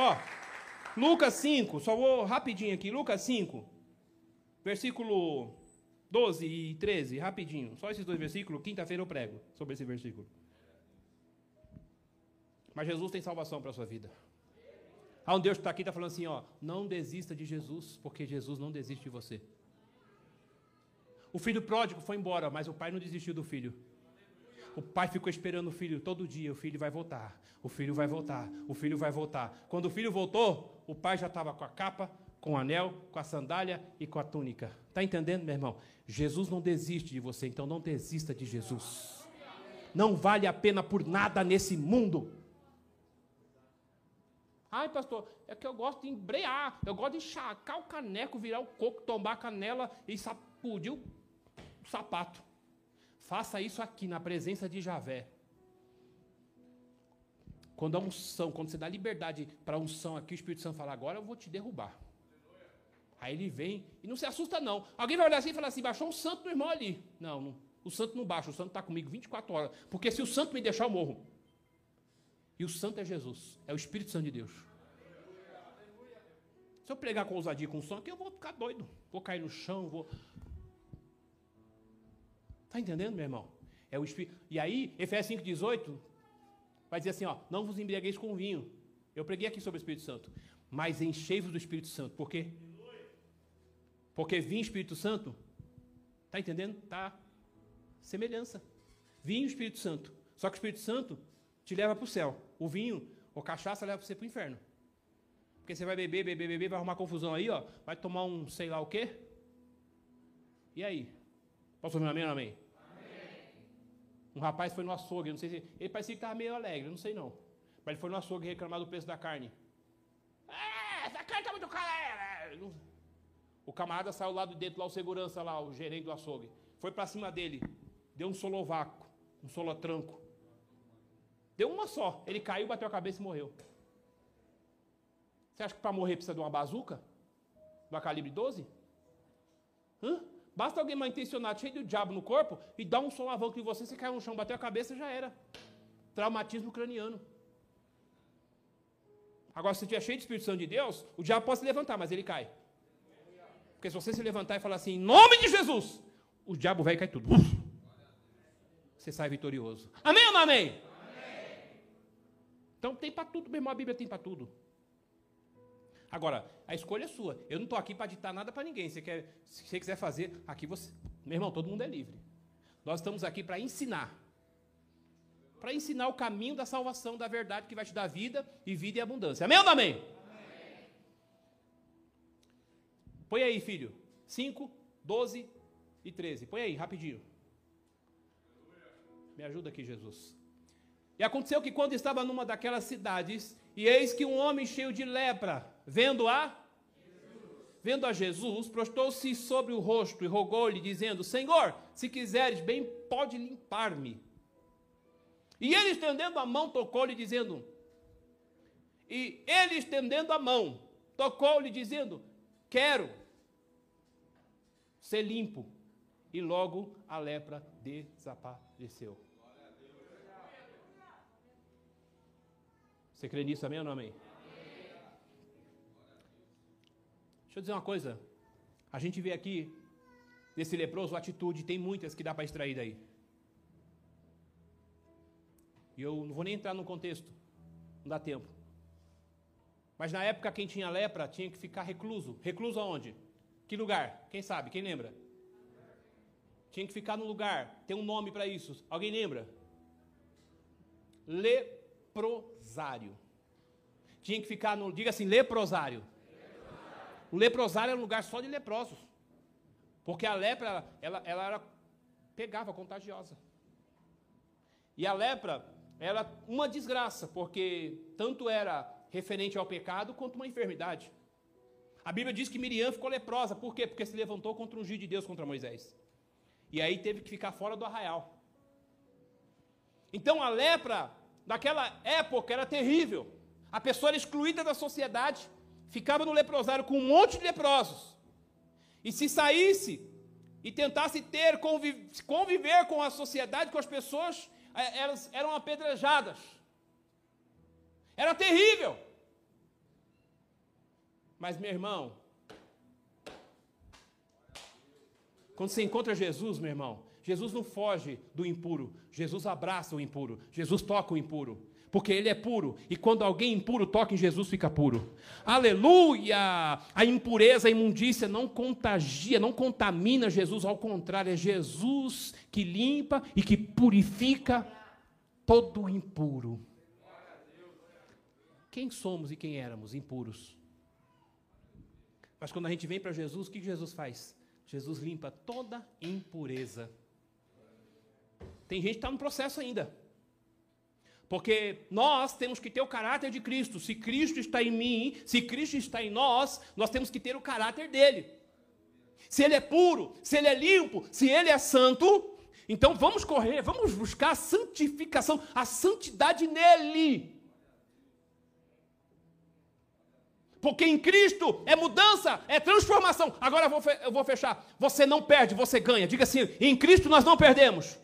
Ó, Lucas 5, só vou rapidinho aqui. Lucas 5, versículo 12 e 13, rapidinho. Só esses dois versículos. Quinta-feira eu prego sobre esse versículo. Mas Jesus tem salvação para a sua vida. Há um Deus que está aqui está falando assim, ó, não desista de Jesus, porque Jesus não desiste de você. O filho pródigo foi embora, mas o pai não desistiu do filho. O pai ficou esperando o filho todo dia. O filho vai voltar. O filho vai voltar. O filho vai voltar. Quando o filho voltou, o pai já estava com a capa, com o anel, com a sandália e com a túnica. Está entendendo, meu irmão? Jesus não desiste de você, então não desista de Jesus. Não vale a pena por nada nesse mundo. Ai, pastor, é que eu gosto de embrear, eu gosto de enxacar o caneco, virar o coco, tomar a canela e sacudir o sapato. Faça isso aqui, na presença de Javé. Quando a unção, quando você dá liberdade para a unção aqui, o Espírito Santo fala, agora eu vou te derrubar. Aí ele vem e não se assusta, não. Alguém vai olhar assim e falar assim: baixou um santo do irmão ali. Não, não, o santo não baixa, o santo está comigo 24 horas. Porque se o santo me deixar, eu morro. E o santo é Jesus, é o Espírito Santo de Deus. Se eu pregar com ousadia com o som aqui, eu vou ficar doido. Vou cair no chão, vou. Está entendendo, meu irmão? É o Espírito. E aí, Efésios 5,18 vai dizer assim: ó, não vos embriagueis com vinho. Eu preguei aqui sobre o Espírito Santo. Mas enchei-vos do Espírito Santo. Por quê? Porque vinho Espírito Santo, tá entendendo? Tá semelhança. Vinho Espírito Santo. Só que o Espírito Santo te leva para o céu. O vinho, ou cachaça, leva você para o inferno. Porque você vai beber, beber, beber, vai arrumar confusão aí, ó. Vai tomar um sei lá o quê. E aí? Posso ouvir um amém ou amém? Um rapaz foi no açougue, não sei se. Ele parecia que estava meio alegre, não sei não. Mas ele foi no açougue reclamar do preço da carne. É, essa carne está muito cara. É, o camarada saiu lá de dentro, lá o segurança, lá, o gerente do açougue. Foi para cima dele, deu um solovaco, um solotranco. Deu uma só. Ele caiu, bateu a cabeça e morreu. Você acha que para morrer precisa de uma bazuca? De uma calibre 12? Hã? Basta alguém mal intencionado, cheio de diabo no corpo, e dar um solavanco em você, você cai no chão, bateu a cabeça já era. Traumatismo craniano. Agora, se você estiver cheio de Espírito Santo de Deus, o diabo pode se levantar, mas ele cai. Porque se você se levantar e falar assim, em nome de Jesus, o diabo vai cair tudo. Você sai vitorioso. Amém ou não amém? amém. Então tem para tudo, meu irmão, a Bíblia tem para tudo. Agora, a escolha é sua. Eu não estou aqui para ditar nada para ninguém. Você quer, se você quiser fazer, aqui você. Meu irmão, todo mundo é livre. Nós estamos aqui para ensinar. Para ensinar o caminho da salvação, da verdade que vai te dar vida e vida e abundância. Amém ou não amém? Põe aí, filho. 5, 12 e 13. Põe aí, rapidinho. Me ajuda aqui, Jesus. E aconteceu que quando estava numa daquelas cidades, e eis que um homem cheio de lepra, vendo a vendo a Jesus, prostou-se sobre o rosto e rogou-lhe, dizendo: Senhor, se quiseres, bem pode limpar-me. E ele estendendo a mão, tocou-lhe, dizendo: E ele estendendo a mão, tocou-lhe, dizendo: Quero ser limpo. E logo a lepra desapareceu. Você crê nisso, amém ou não amém? Deixa eu dizer uma coisa. A gente vê aqui, nesse leproso, atitude, tem muitas que dá para extrair daí. E eu não vou nem entrar no contexto, não dá tempo. Mas na época, quem tinha lepra tinha que ficar recluso. Recluso aonde? Que lugar? Quem sabe? Quem lembra? Tinha que ficar no lugar. Tem um nome para isso. Alguém lembra? Leprosário. Tinha que ficar no. Diga assim, leprosário. O leprosário era um lugar só de leprosos. Porque a lepra, ela, ela, era. pegava, contagiosa. E a lepra era uma desgraça, porque tanto era referente ao pecado quanto uma enfermidade. A Bíblia diz que Miriam ficou leprosa, por quê? Porque se levantou contra um juiz de Deus contra Moisés. E aí teve que ficar fora do arraial. Então a lepra daquela época era terrível. A pessoa era excluída da sociedade, ficava no leprosário com um monte de leprosos. E se saísse e tentasse ter conviver com a sociedade, com as pessoas, é, elas eram apedrejadas. Era terrível. Mas, meu irmão, quando você encontra Jesus, meu irmão, Jesus não foge do impuro, Jesus abraça o impuro, Jesus toca o impuro, porque ele é puro, e quando alguém impuro toca em Jesus, fica puro. Aleluia! A impureza, a imundícia não contagia, não contamina Jesus, ao contrário, é Jesus que limpa e que purifica todo impuro. Quem somos e quem éramos? Impuros. Mas quando a gente vem para Jesus, o que Jesus faz? Jesus limpa toda impureza. Tem gente que está no processo ainda. Porque nós temos que ter o caráter de Cristo. Se Cristo está em mim, se Cristo está em nós, nós temos que ter o caráter dele. Se ele é puro, se ele é limpo, se ele é santo, então vamos correr, vamos buscar a santificação, a santidade nele. Porque em Cristo é mudança, é transformação. Agora eu vou, fechar. Você não perde, você ganha. Diga assim: em Cristo nós não perdemos.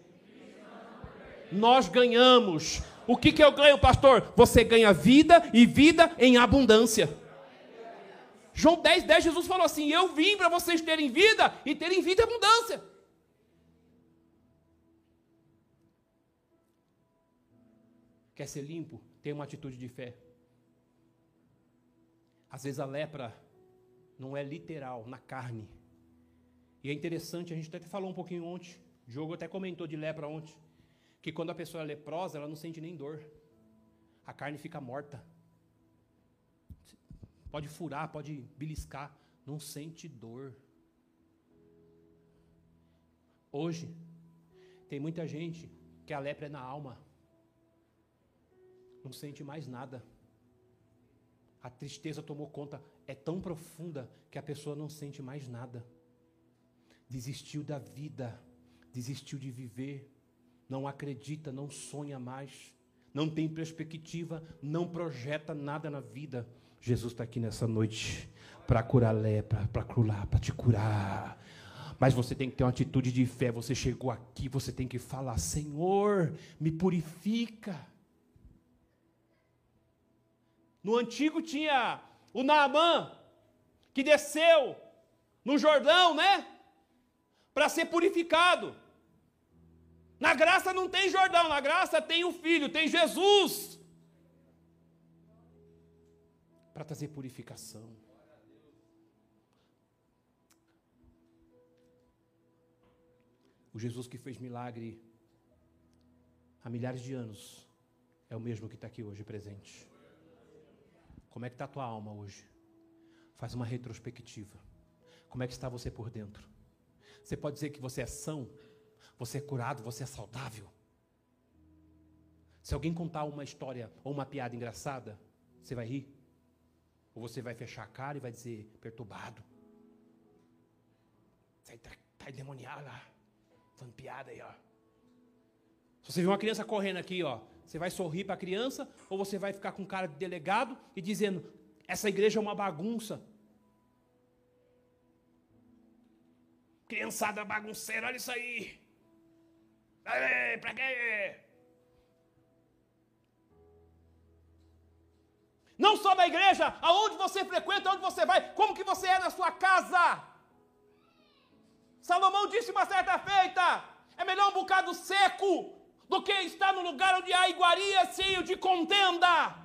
Nós ganhamos. O que, que eu ganho, pastor? Você ganha vida e vida em abundância. João 10, 10, Jesus falou assim: Eu vim para vocês terem vida e terem vida em abundância. Quer ser limpo? Tenha uma atitude de fé. Às vezes a lepra não é literal, na carne. E é interessante, a gente até falou um pouquinho ontem, o Diogo até comentou de lepra ontem, que quando a pessoa é leprosa, ela não sente nem dor. A carne fica morta. Pode furar, pode beliscar, não sente dor. Hoje, tem muita gente que a lepra é na alma. Não sente mais nada. A tristeza tomou conta, é tão profunda que a pessoa não sente mais nada. Desistiu da vida, desistiu de viver, não acredita, não sonha mais, não tem perspectiva, não projeta nada na vida. Jesus está aqui nessa noite para curar lepra, para curar, para te curar. Mas você tem que ter uma atitude de fé. Você chegou aqui, você tem que falar: Senhor, me purifica. No antigo tinha o Naamã, que desceu no Jordão, né? Para ser purificado. Na graça não tem Jordão, na graça tem o Filho, tem Jesus. Para trazer purificação. O Jesus que fez milagre há milhares de anos é o mesmo que está aqui hoje presente. Como é que está a tua alma hoje? Faz uma retrospectiva. Como é que está você por dentro? Você pode dizer que você é são, você é curado, você é saudável. Se alguém contar uma história ou uma piada engraçada, você vai rir? Ou você vai fechar a cara e vai dizer perturbado? Você está tá endemoniado lá, falando piada aí, ó. Se você vê uma criança correndo aqui, ó, você vai sorrir para a criança ou você vai ficar com cara de delegado e dizendo: essa igreja é uma bagunça? Criançada bagunceira, olha isso aí. Para quê? Não só na igreja, aonde você frequenta, aonde você vai, como que você é na sua casa. Salomão disse uma certa feita: é melhor um bocado seco do que estar no lugar onde há iguaria cheio de contenda.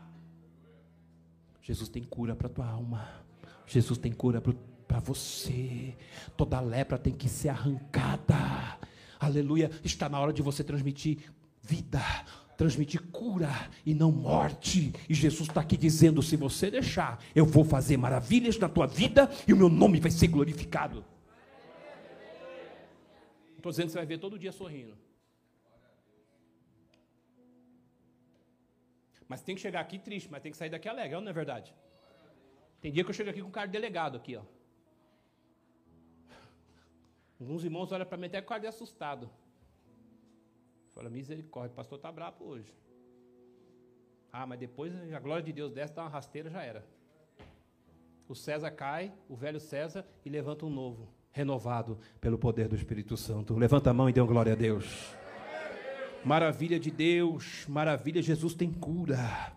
Jesus tem cura para tua alma. Jesus tem cura para você. Toda lepra tem que ser arrancada. Aleluia. Está na hora de você transmitir vida, transmitir cura e não morte. E Jesus está aqui dizendo: se você deixar, eu vou fazer maravilhas na tua vida e o meu nome vai ser glorificado. Estou dizendo que você vai ver todo dia sorrindo. Mas tem que chegar aqui triste, mas tem que sair daqui alegre, não é verdade? Tem dia que eu chego aqui com cara de delegado aqui, ó. Alguns irmãos olham para mim até de assustado. Fala, misericórdia, o pastor está bravo hoje. Ah, mas depois a glória de Deus desce, dá uma rasteira, já era. O César cai, o velho César, e levanta um novo, renovado pelo poder do Espírito Santo. Levanta a mão e dê uma glória a Deus. Maravilha de Deus, maravilha, Jesus tem cura.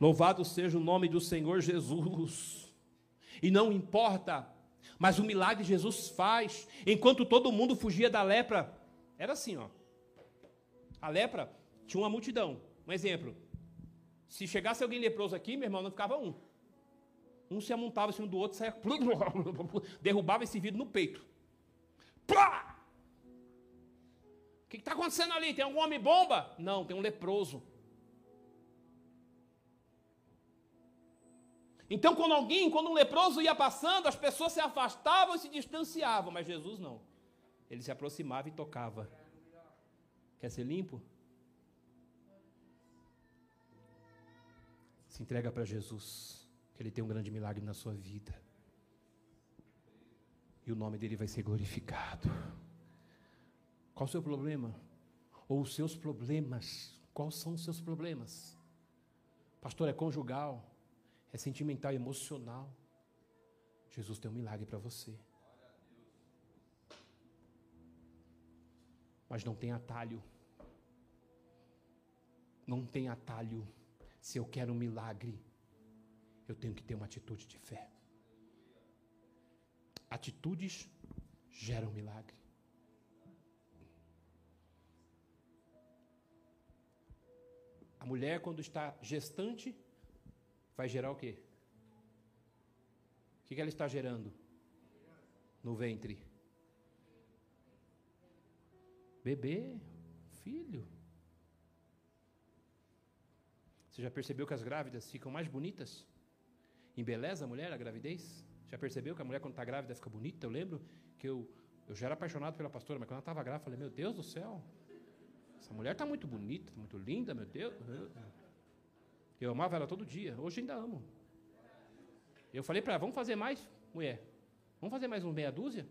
Louvado seja o nome do Senhor Jesus. E não importa. Mas o milagre Jesus faz. Enquanto todo mundo fugia da lepra, era assim, ó. A lepra tinha uma multidão. Um exemplo. Se chegasse alguém leproso aqui, meu irmão, não ficava um. Um se amontava em cima do outro, saia, derrubava esse vidro no peito. Plá! O que está acontecendo ali? Tem algum homem bomba? Não, tem um leproso. Então, quando alguém, quando um leproso ia passando, as pessoas se afastavam e se distanciavam, mas Jesus não. Ele se aproximava e tocava. Quer ser limpo? Se entrega para Jesus, que Ele tem um grande milagre na sua vida. E o nome dele vai ser glorificado. Qual o seu problema? Ou os seus problemas? Quais são os seus problemas? Pastor, é conjugal, é sentimental, emocional. Jesus tem um milagre para você. Mas não tem atalho. Não tem atalho. Se eu quero um milagre, eu tenho que ter uma atitude de fé. Atitudes geram milagre. A mulher, quando está gestante, vai gerar o quê? O que ela está gerando? No ventre. Bebê, filho. Você já percebeu que as grávidas ficam mais bonitas? Embeleza a mulher a gravidez? Já percebeu que a mulher, quando está grávida, fica bonita? Eu lembro que eu, eu já era apaixonado pela pastora, mas quando ela estava grávida, eu falei: Meu Deus do céu, essa mulher está muito bonita, muito linda, meu Deus. Eu amava ela todo dia, hoje ainda amo. Eu falei para ela, vamos fazer mais, mulher? Vamos fazer mais uns meia dúzia?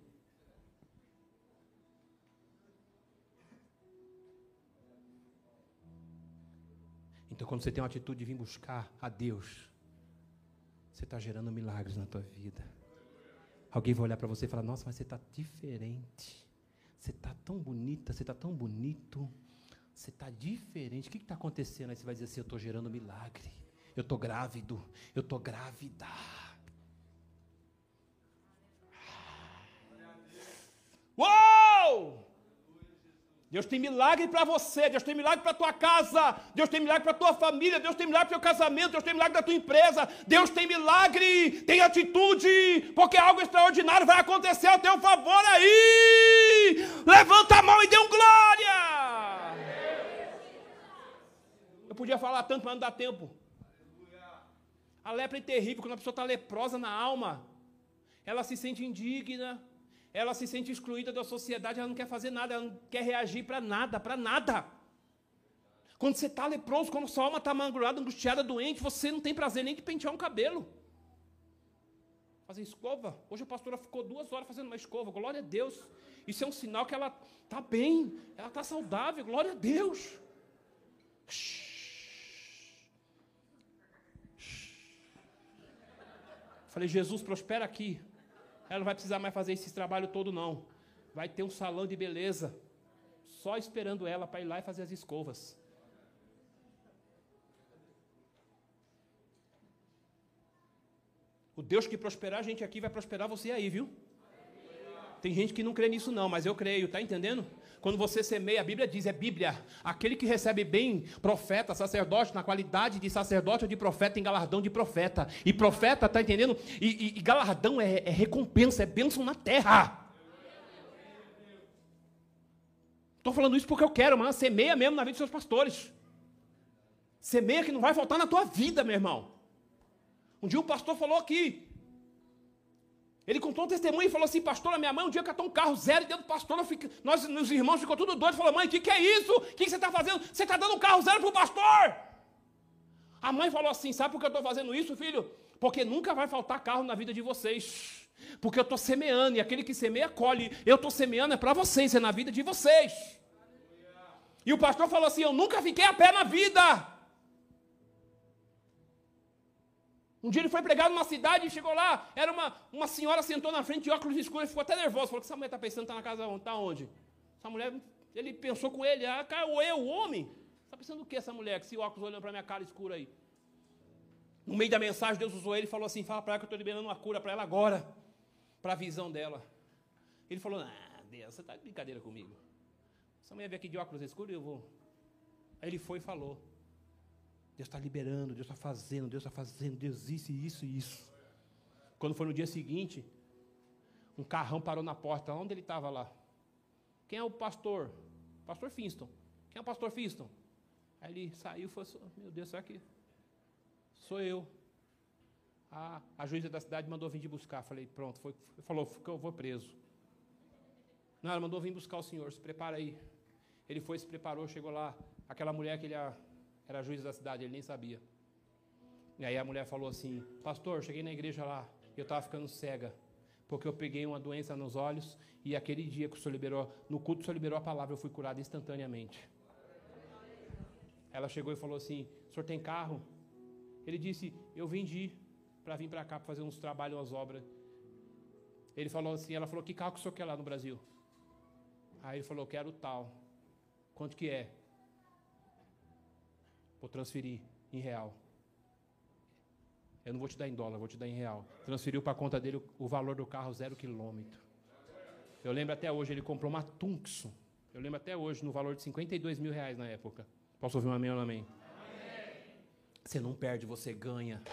Então, quando você tem uma atitude de vir buscar a Deus, você está gerando milagres na tua vida. Alguém vai olhar para você e falar: Nossa, mas você está diferente. Você está tão bonita, você está tão bonito. Você está diferente. O que está acontecendo? Aí você vai dizer assim: Eu estou gerando milagre. Eu estou grávido. Eu estou grávida. Uou! Deus tem milagre para você, Deus tem milagre para tua casa, Deus tem milagre para tua família, Deus tem milagre para o teu casamento, Deus tem milagre da tua empresa, Deus tem milagre, tem atitude, porque algo extraordinário vai acontecer a teu favor aí. Levanta a mão e dê um glória. Eu podia falar tanto, mas não dá tempo. A lepra é terrível quando a pessoa está leprosa na alma. Ela se sente indigna, ela se sente excluída da sociedade, ela não quer fazer nada, ela não quer reagir para nada, para nada. Quando você está leproso, quando sua alma está amargurada, angustiada, doente, você não tem prazer nem de pentear um cabelo. Fazer escova. Hoje a pastora ficou duas horas fazendo uma escova. Glória a Deus. Isso é um sinal que ela está bem, ela está saudável. Glória a Deus. Shhh. Falei, Jesus, prospera aqui. Ela não vai precisar mais fazer esse trabalho todo, não. Vai ter um salão de beleza. Só esperando ela para ir lá e fazer as escovas. O Deus que prosperar a gente aqui vai prosperar você aí, viu? Tem gente que não crê nisso, não, mas eu creio, tá entendendo? Quando você semeia, a Bíblia diz, é Bíblia. Aquele que recebe bem, profeta, sacerdote, na qualidade de sacerdote ou de profeta, tem galardão de profeta. E profeta, tá entendendo? E, e, e galardão é, é recompensa, é bênção na terra. Estou falando isso porque eu quero, mas semeia mesmo na vida dos seus pastores. Semeia que não vai faltar na tua vida, meu irmão. Um dia o pastor falou aqui, ele contou um testemunho e falou assim, pastor, a minha mãe um dia catou um carro zero e dentro do pastor, fica, nós, os irmãos ficou tudo doido, falou, mãe, o que, que é isso? O que, que você está fazendo? Você está dando um carro zero para o pastor? A mãe falou assim, sabe por que eu estou fazendo isso, filho? Porque nunca vai faltar carro na vida de vocês. Porque eu estou semeando, e aquele que semeia, colhe. Eu estou semeando é para vocês, é na vida de vocês. E o pastor falou assim, eu nunca fiquei a pé na vida. Um dia ele foi pregado numa cidade e chegou lá, era uma, uma senhora sentou na frente de óculos escuros, ficou até nervoso, falou que essa mulher está pensando, está na casa onde? Está onde? Essa mulher, ele pensou com ele, ah, ou eu, o homem? Está pensando o que essa mulher, que esse óculos olhando para minha cara escura aí? No meio da mensagem, Deus usou ele e falou assim: Fala para ela que eu estou liberando uma cura para ela agora, para a visão dela. Ele falou: Ah, Deus, você está de brincadeira comigo. Essa mulher veio aqui de óculos escuros e eu vou. Aí ele foi e falou: Deus está liberando, Deus está fazendo, Deus está fazendo, Deus isso, isso e isso. Quando foi no dia seguinte, um carrão parou na porta. Onde ele estava lá? Quem é o pastor? Pastor Finston. Quem é o pastor Finston? Aí ele saiu e falou: Meu Deus, será que sou eu? A, a juíza da cidade mandou vir de buscar. Falei: Pronto, foi, falou que eu vou preso. Não, ela mandou vir buscar o senhor. Se prepara aí. Ele foi, se preparou, chegou lá. Aquela mulher que ele era juiz da cidade, ele nem sabia. E aí a mulher falou assim: Pastor, cheguei na igreja lá, eu estava ficando cega, porque eu peguei uma doença nos olhos, e aquele dia que o Senhor liberou, no culto o Senhor liberou a palavra, eu fui curado instantaneamente. Ela chegou e falou assim: O senhor tem carro? Ele disse: Eu vendi para vir para cá para fazer uns trabalhos, umas obras. Ele falou assim: Ela falou: Que carro que o senhor quer lá no Brasil? Aí ele falou: Quero tal. Quanto que é? Vou transferir em real. Eu não vou te dar em dólar, vou te dar em real. Transferiu para a conta dele o, valor do carro zero quilômetro. Eu lembro até hoje, ele comprou uma Tucson. Eu lembro até hoje, no valor de 52 mil reais na época. Posso ouvir um amém ou não amém? amém? Você não perde, você ganha.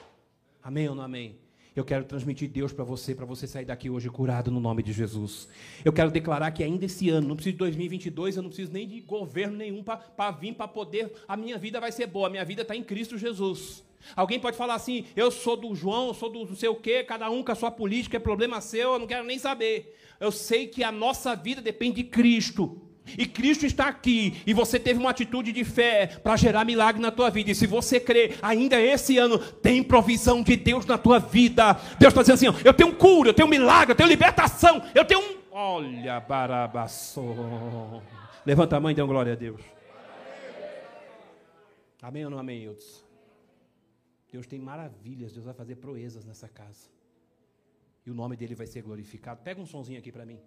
Amém ou não amém? Eu quero transmitir Deus para você, para você sair daqui hoje curado no nome de Jesus. Eu quero declarar que ainda esse ano, não preciso de 2022, eu não preciso nem de governo nenhum para vir, para poder. A minha vida vai ser boa, a minha vida está em Cristo Jesus. Alguém pode falar assim: eu sou do João, eu sou do não sei o quê, cada um com a sua política, é problema seu, eu não quero nem saber. Eu sei que a nossa vida depende de Cristo. E Cristo está aqui, e você teve uma atitude de fé para gerar milagre na tua vida. E se você crê, ainda esse ano tem provisão de Deus na tua vida. Deus está dizendo assim: eu tenho cura, eu tenho milagre, eu tenho libertação, eu tenho um. Olha, barabassou. Levanta a mão e dê uma glória a Deus. Amém ou não amém, Eudes? Deus tem maravilhas, Deus vai fazer proezas nessa casa. E o nome dele vai ser glorificado. Pega um sonzinho aqui para mim.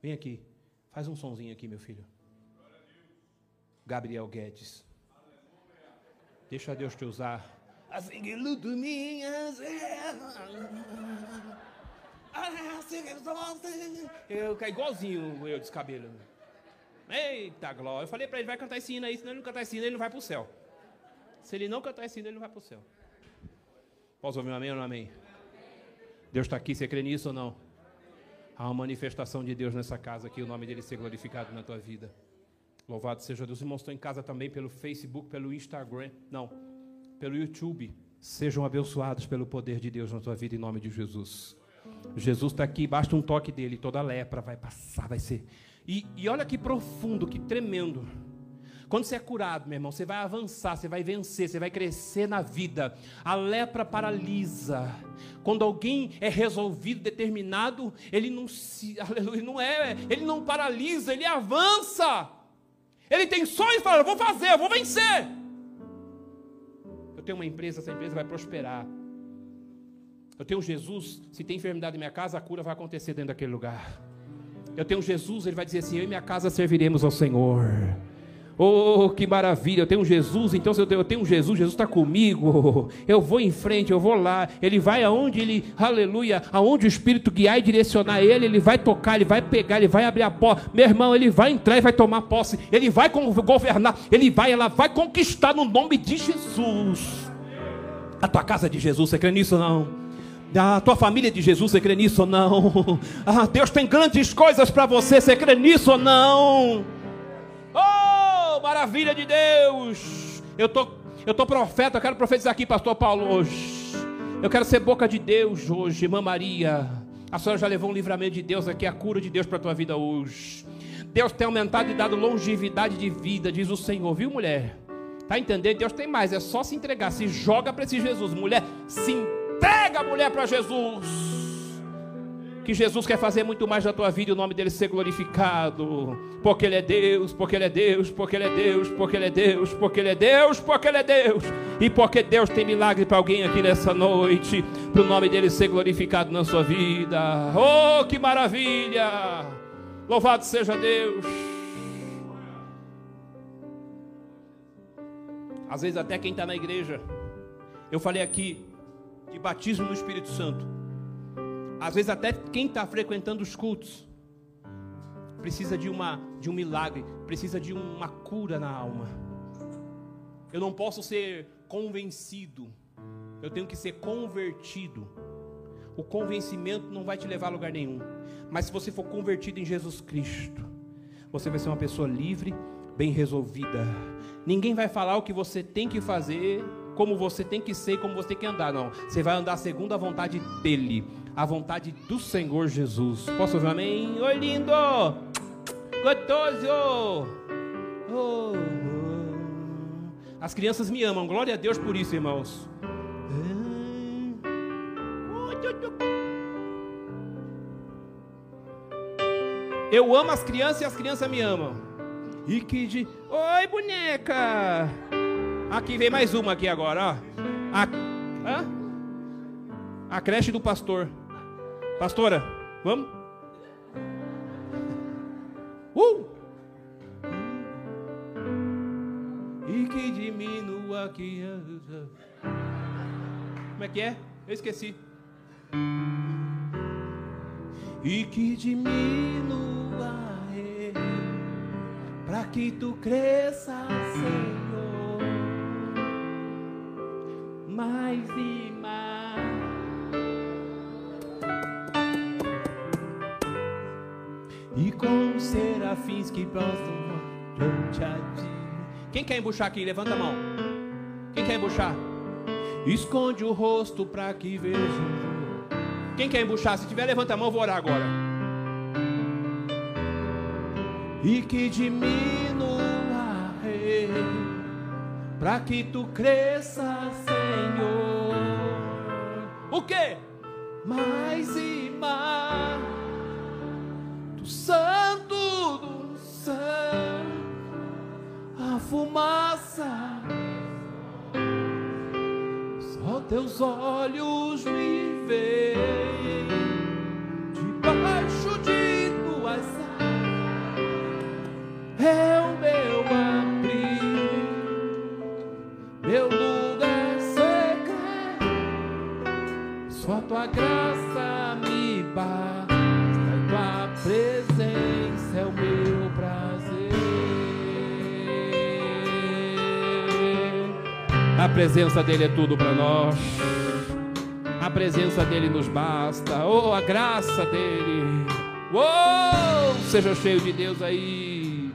Vem aqui. Faz um sonzinho aqui, meu filho. Gabriel Guedes. Deixa Deus te usar. Assim que luto minhas Eu caí igualzinho eu descabelo. Eita glória. Eu falei para ele, vai cantar esse hino aí, senão ele não cantar esse hino, ele não vai para o céu. Se ele não cantar esse hino, ele não vai para o céu. Posso ouvir um amém ou não amém? Deus está aqui, você crê nisso ou não? Há uma manifestação de Deus nessa casa aqui, o nome dele ser glorificado na tua vida. Louvado seja Deus. Irmãos estão em casa também pelo Facebook, pelo Instagram, não, pelo YouTube. Sejam abençoados pelo poder de Deus na tua vida, em nome de Jesus. Jesus está aqui, basta um toque dele, toda lepra vai passar, vai ser. E, e olha que profundo, que tremendo. Quando você é curado, meu irmão, você vai avançar, você vai vencer, você vai crescer na vida. A lepra paralisa. Quando alguém é resolvido, determinado, ele não se, aleluia, não é, ele não paralisa, ele avança. Ele tem sonhos, fala, eu vou fazer, eu vou vencer. Eu tenho uma empresa, essa empresa vai prosperar. Eu tenho Jesus, se tem enfermidade na minha casa, a cura vai acontecer dentro daquele lugar. Eu tenho Jesus, ele vai dizer assim: Eu e minha casa serviremos ao Senhor. Oh, que maravilha! Eu tenho um Jesus, então se eu tenho, eu tenho um Jesus, Jesus está comigo. Eu vou em frente, eu vou lá. Ele vai aonde ele, aleluia, aonde o Espírito guiar e direcionar ele, ele vai tocar, ele vai pegar, ele vai abrir a porta. Meu irmão, ele vai entrar e vai tomar posse. Ele vai governar, ele vai, ela vai conquistar no nome de Jesus. A tua casa é de Jesus, você crê nisso ou não? A tua família é de Jesus, você crê nisso ou não? Ah, Deus tem grandes coisas para você, você crê nisso ou não? Maravilha de Deus. Eu tô, eu tô profeta, eu quero profetizar aqui, pastor Paulo, hoje. Eu quero ser boca de Deus hoje, irmã Maria. A senhora já levou um livramento de Deus aqui, a cura de Deus para a tua vida hoje. Deus tem aumentado e dado longevidade de vida, diz o Senhor, viu, mulher? Tá entendendo? Deus tem mais, é só se entregar, se joga para esse Jesus. Mulher, se entrega, mulher, para Jesus que Jesus quer fazer muito mais na tua vida e o nome dele ser glorificado. Porque ele é Deus, porque ele é Deus, porque ele é Deus, porque ele é Deus, porque ele é Deus, porque ele é Deus. E porque Deus tem milagre para alguém aqui nessa noite, para o nome dele ser glorificado na sua vida. Oh, que maravilha! Louvado seja Deus. Às vezes até quem está na igreja, eu falei aqui, de batismo no Espírito Santo. Às vezes até quem está frequentando os cultos precisa de, uma, de um milagre, precisa de uma cura na alma. Eu não posso ser convencido, eu tenho que ser convertido. O convencimento não vai te levar a lugar nenhum. Mas se você for convertido em Jesus Cristo, você vai ser uma pessoa livre, bem resolvida. Ninguém vai falar o que você tem que fazer, como você tem que ser, como você tem que andar, não. Você vai andar segundo a vontade dele, a vontade do Senhor Jesus. Posso ouvir amém? Oi, lindo! Gostoso! Oh, oh. As crianças me amam, glória a Deus por isso, irmãos. Eu amo as crianças e as crianças me amam. E que de. Oi, boneca! Aqui vem mais uma aqui agora, ó. A... A creche do pastor. Pastora, vamos? Uh! E que diminua que. Como é que é? Eu esqueci. E que diminua para que tu cresça, Senhor, mais e serafins que ti. Quem quer embuchar aqui? Levanta a mão. Quem quer embuchar? Esconde o rosto para que vejam quem quer embuchar? Se tiver, levanta a mão, vou orar agora. E que diminua, rei, para que tu cresça, Senhor. O que? Mais e fumaça. Só teus olhos me veem. Presença dele é tudo para nós. A presença dele nos basta. Oh, a graça dele. Oh, seja cheio de Deus aí.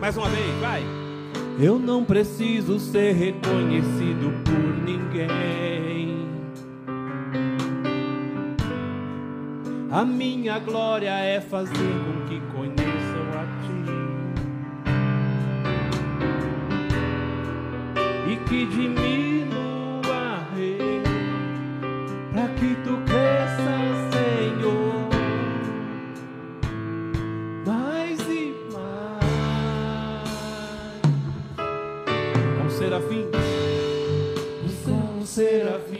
Mais uma vez, vai. Eu não preciso ser reconhecido por ninguém. A minha glória é fazer com que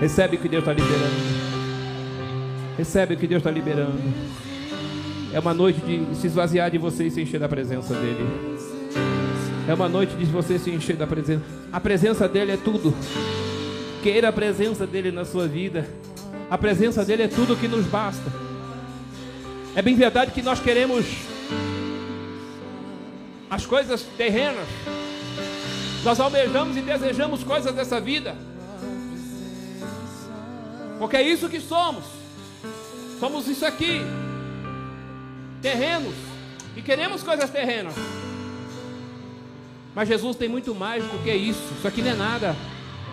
Recebe o que Deus está liberando. Recebe o que Deus está liberando. É uma noite de se esvaziar de você e se encher da presença dEle. É uma noite de você se encher da presença. A presença dEle é tudo. Queira a presença dEle na sua vida. A presença dEle é tudo que nos basta. É bem verdade que nós queremos as coisas terrenas. Nós almejamos e desejamos coisas dessa vida. Porque é isso que somos. Somos isso aqui. Terrenos. E queremos coisas terrenas. Mas Jesus tem muito mais do que isso. Isso aqui não é nada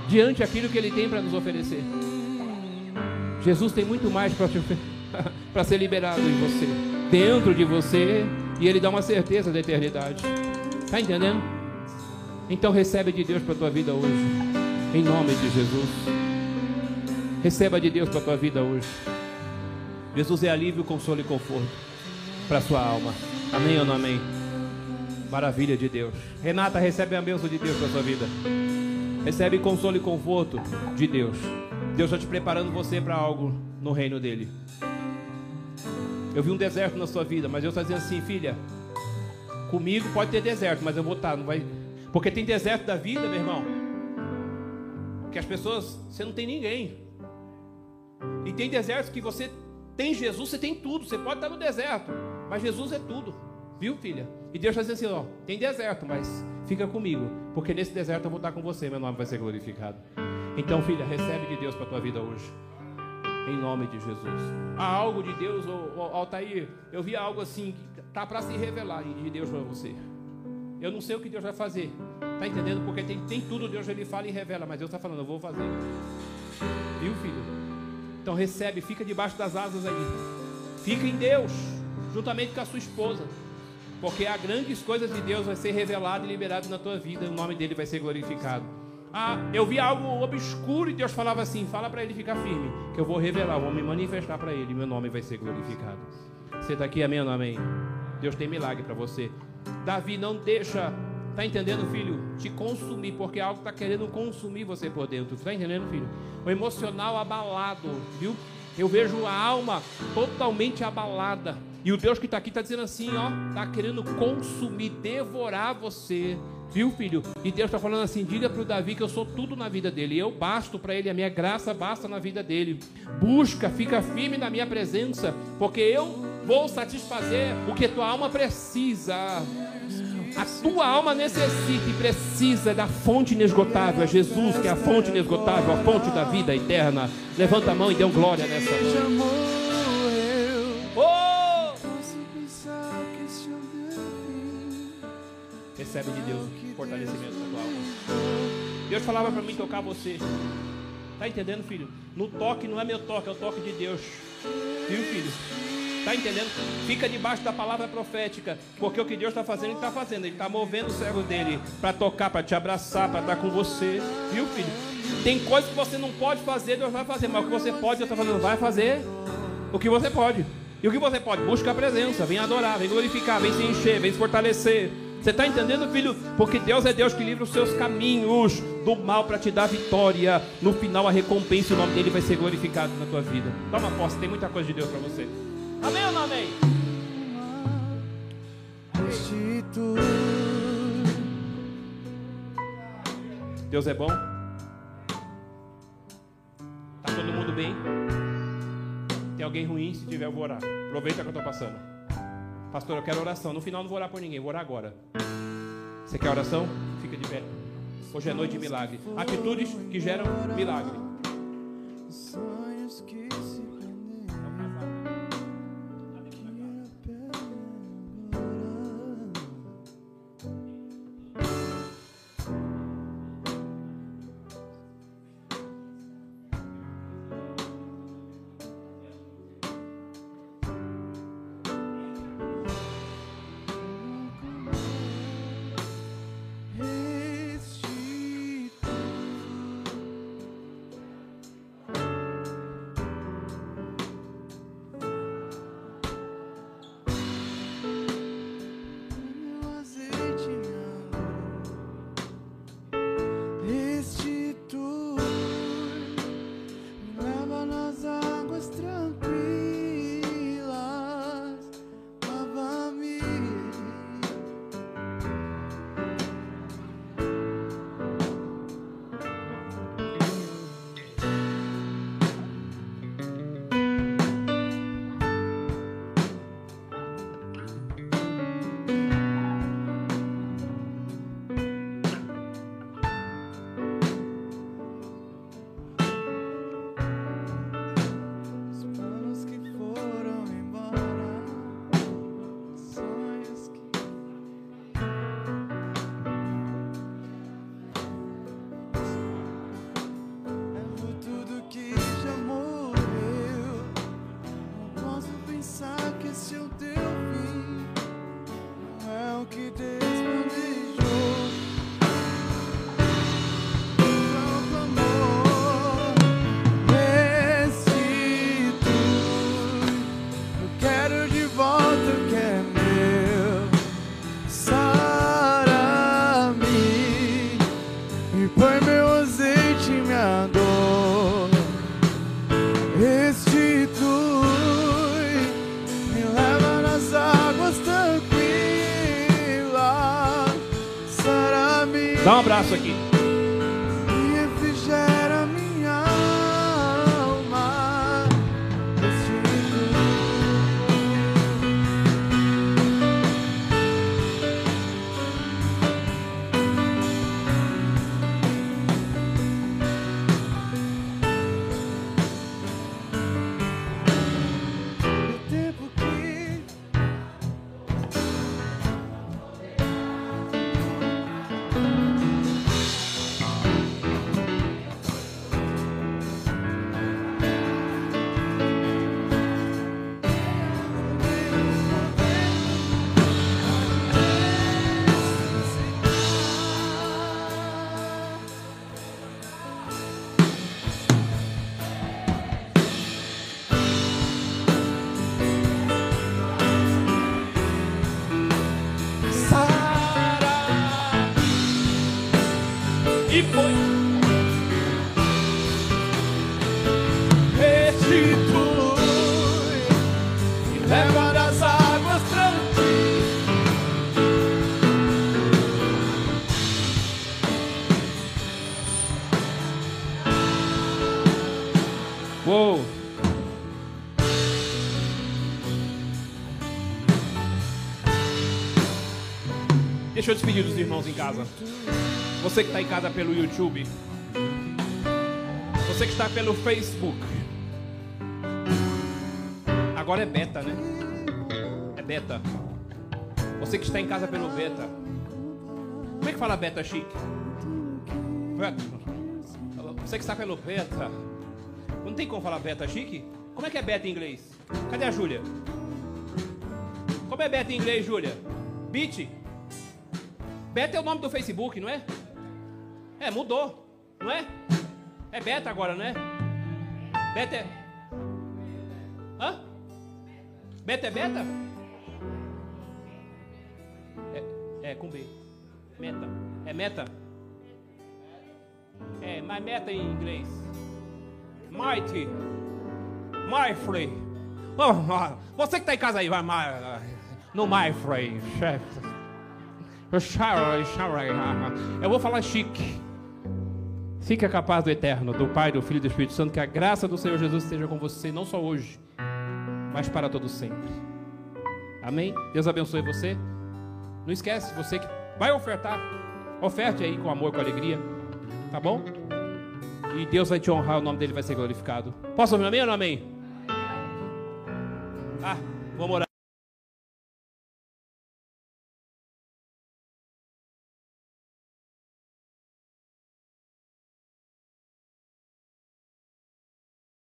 diante daquilo que Ele tem para nos oferecer. Jesus tem muito mais para ser liberado em você, dentro de você, e Ele dá uma certeza da eternidade. Está entendendo? Então recebe de Deus para a tua vida hoje, em nome de Jesus. Receba de Deus para a tua vida hoje. Jesus é alívio, consolo e conforto para a sua alma. Amém ou não amém? Maravilha de Deus. Renata, recebe a bênção de Deus para a sua vida. Recebe consolo e conforto de Deus. Deus está te preparando você para algo no reino dele. Eu vi um deserto na sua vida, mas Deus está dizendo assim, filha, comigo pode ter deserto, mas eu vou estar, não vai. Porque tem deserto da vida, meu irmão. Que as pessoas, você não tem ninguém. E tem desertos que você tem Jesus, você tem tudo. Você pode estar no deserto, mas Jesus é tudo. Viu, filha? E Deus está dizendo assim: ó, tem deserto, mas fica comigo, porque nesse deserto eu vou estar com você, meu nome vai ser glorificado. Então, filha, recebe de Deus para a tua vida hoje. Em nome de Jesus. Há algo de Deus, ô, Altair, eu vi algo assim que está para se revelar de Deus para você. Eu não sei o que Deus vai fazer. Está entendendo? Porque tem, tem tudo, Deus ele fala e revela, mas Deus está falando, eu vou fazer. Viu, filho? Então recebe, fica debaixo das asas aí. Fica em Deus, juntamente com a sua esposa. Porque há grandes coisas de Deus vai ser revelado e liberado na tua vida, e o nome dele vai ser glorificado. Ah, eu vi algo obscuro e Deus falava assim: fala para ele ficar firme, que eu vou revelar, vou me manifestar para ele, meu nome vai ser glorificado. Você está aqui, amém ou não amém? Deus tem milagre para você. Davi, não deixa, tá entendendo, filho? Te consumir, porque algo está querendo consumir você por dentro. Tá entendendo, filho? O emocional abalado, viu? Eu vejo a alma totalmente abalada. E o Deus que está aqui está dizendo assim, ó, está querendo consumir, devorar você. Viu, filho? E Deus está falando assim: diga para o Davi que eu sou tudo na vida dele. Eu basto para ele, a minha graça basta na vida dele. Busca, fica firme na minha presença, porque eu vou satisfazer o que tua alma precisa. A tua alma necessita e precisa da fonte inesgotável. É Jesus que é a fonte inesgotável, a fonte da vida eterna. Levanta a mão e dê um glória nessa noite. recebe de Deus fortalecimento na tua alma. Deus falava para mim tocar você. Tá entendendo, filho? No toque não é meu toque, é o toque de Deus. Viu, filho? Tá entendendo? Fica debaixo da palavra profética, porque o que Deus está fazendo, Ele está fazendo. Ele está movendo o servo dele para tocar, para te abraçar, para estar com você. Viu, filho? Tem coisas que você não pode fazer, Deus vai fazer, mas o que você pode, Deus está fazendo, vai fazer o que você pode. E o que você pode? Busca a presença, vem adorar, vem glorificar, vem se encher, vem se fortalecer. Você está entendendo, filho? Porque Deus é Deus que livra os seus caminhos do mal para te dar vitória. No final, a recompensa, o nome dele vai ser glorificado na tua vida. Toma posse, tem muita coisa de Deus para você. Amém ou não amém? Deus é bom? Tá todo mundo bem? Tem alguém ruim? Se tiver, eu vou orar. Aproveita que eu estou passando. Pastor, eu quero oração. No final não vou orar por ninguém, vou orar agora. Você quer oração? Fica de pé. Hoje é noite de milagre. Atitudes que geram milagre. Dá um abraço aqui. E foi. restitui e leva das águas. Uou. Deixa eu despedir dos irmãos em casa. Você que está em casa pelo YouTube. Você que está pelo Facebook. Agora é beta, né? É beta. Você que está em casa pelo beta. Como é que fala beta chique? Você que está pelo beta. Não tem como falar beta chique? Como é que é beta em inglês? Cadê a Júlia? Como é beta em inglês, Júlia? Beat? Beta é o nome do Facebook, não é? É, mudou, não é? É beta agora, não é? Beta é. Hã? Beta é beta? É, é com B. Meta. É meta? É, mas meta em inglês. Mighty. Myfrey. Oh, oh, você que está em casa aí, vai my, no Myfrey. Eu vou falar chique. Fique a paz do Eterno, do Pai, do Filho e do Espírito Santo. Que a graça do Senhor Jesus esteja com você, não só hoje, mas para todo sempre. Amém? Deus abençoe você. Não esquece, você que vai ofertar, oferte aí com amor, com alegria. Tá bom? E Deus vai te honrar, o nome dele vai ser glorificado. Posso ouvir amém ou não amém? Ah, vamos orar.